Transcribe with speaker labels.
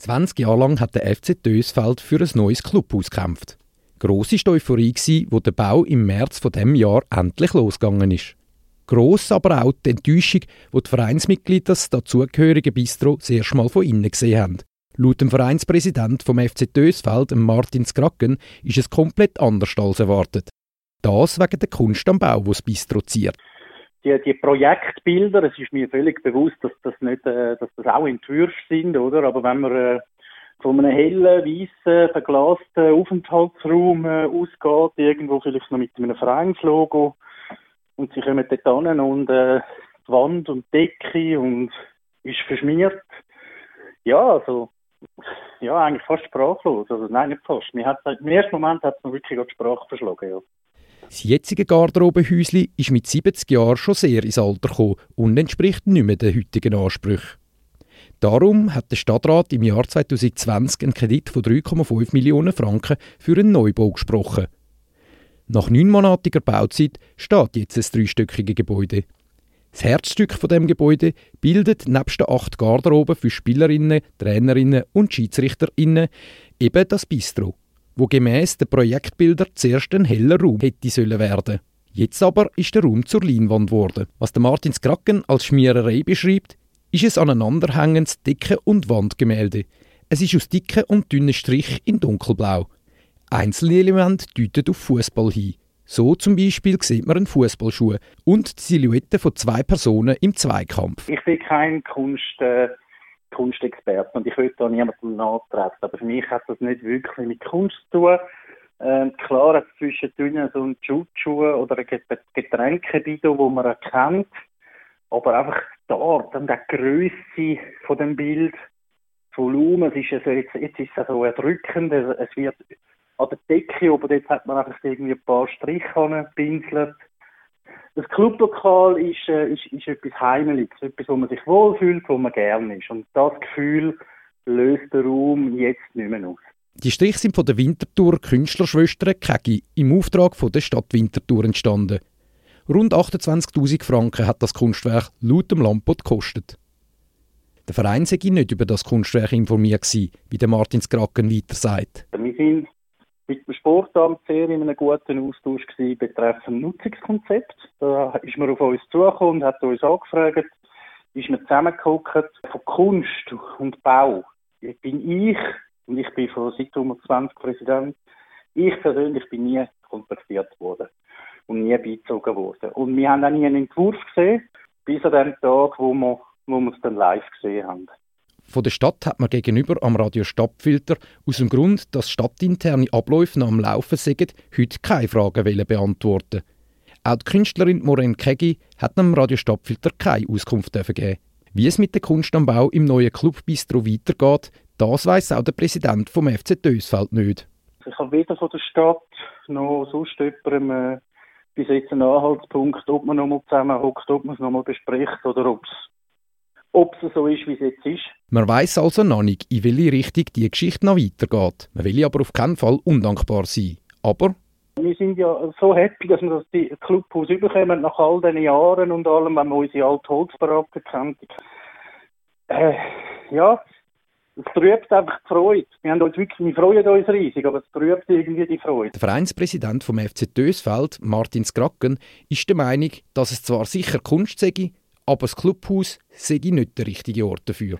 Speaker 1: 20 Jahre lang hat der FC Dösfeld für ein neues Clubhaus gekämpft. Gross war die Euphorie, wo der Bau im März von dem Jahr endlich losgegangen ist. Gross aber auch die Enttäuschung, wo die Vereinsmitglieder das dazugehörige Bistro das erste Mal von innen gesehen haben. Laut dem Vereinspräsident vom FC Dösfeld, Martin Skracken, ist es komplett anders als erwartet. Das wegen der Kunst am Bau, wo das Bistro ziert
Speaker 2: die, die Projektbilder, es ist mir völlig bewusst, dass das nicht, äh, dass das auch Entwürfe sind, oder? Aber wenn man äh, von einem hellen, weißen, verglasten Aufenthaltsraum äh, ausgeht, irgendwo vielleicht noch mit einem Vereinslogo, und sie kommen dort hin und äh, die Wand und die Decke und ist verschmiert. Ja, also, ja, eigentlich fast sprachlos. Also, nein, nicht fast. Mir hat, Im ersten Moment hat es mir wirklich die Sprache verschlagen, ja.
Speaker 1: Das jetzige Garderobehäusli ist mit 70 Jahren schon sehr ins Alter gekommen und entspricht nicht mehr den heutigen Ansprüchen. Darum hat der Stadtrat im Jahr 2020 einen Kredit von 3,5 Millionen Franken für einen Neubau gesprochen. Nach neunmonatiger Bauzeit steht jetzt ein dreistöckige Gebäude. Das Herzstück von dem Gebäude bildet nebst den acht Garderoben für Spielerinnen, Trainerinnen und Schiedsrichterinnen eben das Bistro wo gemäß den Projektbildern zuerst ein heller Raum hätte sollen werden. Jetzt aber ist der Raum zur Leinwand geworden. Was der Martin Skracken als Schmiererei beschreibt, ist es aneinanderhängendes Decke- und Wandgemälde. Es ist aus dicken und dünnen Strich in dunkelblau. Einzelne Elemente deuten auf Fußball hin. So zum Beispiel sieht man einen Fußballschuh und die Silhouette von zwei Personen im Zweikampf.
Speaker 2: Ich bin kein Kunst. Äh Kunstexperten und ich will da niemandem nachtreten. Aber für mich hat das nicht wirklich mit Kunst zu tun. Ähm, klar zwischendrin so ein Jutschuh oder ein Getränkebido, wo man erkennt. Aber einfach dort, an der Größe von dem Bild, das Volumen, es ist also jetzt, jetzt ist es so erdrückend, es wird an der Decke, aber jetzt hat man einfach irgendwie ein paar Striche pinselt das Clublokal ist, äh, ist, ist etwas Heimeliges, etwas, wo man sich wohlfühlt, wo man gerne ist. Und das Gefühl löst der Raum jetzt nicht mehr aus.
Speaker 1: Die Striche sind von der Winterthur Künstlerschwestern Kegi im Auftrag von der Stadt Winterthur entstanden. Rund 28.000 Franken hat das Kunstwerk laut dem Lampot gekostet. Der Verein sei nicht über das Kunstwerk informiert gewesen, wie der Martin Skraken weiter sagt.
Speaker 2: Wir sind mit dem Sportamt sehr in einem guten Austausch gewesen betreffend Nutzungskonzept. Da ist man auf uns zugekommen und hat uns angefragt, ist man zusammengeguckt von Kunst und Bau. Ich bin ich, und ich bin von seit 20 Präsident, ich persönlich bin nie kontaktiert worden und nie beizogen worden. Und wir haben auch nie einen Entwurf gesehen, bis an dem Tag, wo wir, wo wir es dann live gesehen haben.
Speaker 1: Von der Stadt hat man gegenüber am Radio Stadtfilter aus dem Grund, dass stadtinterne Abläufe noch am Laufen sind, heute keine Fragen beantworten Auch die Künstlerin Maureen Kegi hat am Radio Stadtfilter keine Auskunft geben. Wie es mit der Kunst am Bau im neuen Club Bistro weitergeht, das weiß auch der Präsident vom FC Dösfeld nicht.
Speaker 2: Ich habe weder von der Stadt noch sonst jemandem äh, bis jetzt einen Anhaltspunkt, ob man nochmal zusammenhockt, ob man es nochmal bespricht oder ob es ob es so ist, wie es jetzt ist.
Speaker 1: Man weiß also noch nicht, in welche Richtung die Geschichte noch weitergeht. Man will aber auf keinen Fall undankbar sein. Aber
Speaker 2: wir sind ja so happy, dass wir das Clubhaus überkommen nach all diesen Jahren und allem, wenn wir unsere alte Holzbaracken kennt. Äh, ja, es trübt einfach die Freude. Wir, haben uns wirklich, wir freuen uns riesig, aber es trübt irgendwie die Freude.
Speaker 1: Der Vereinspräsident vom FC Dösfeld, Martin Skracken, ist der Meinung, dass es zwar sicher Kunst sei, aber das Clubhaus sei nicht der richtige Ort dafür.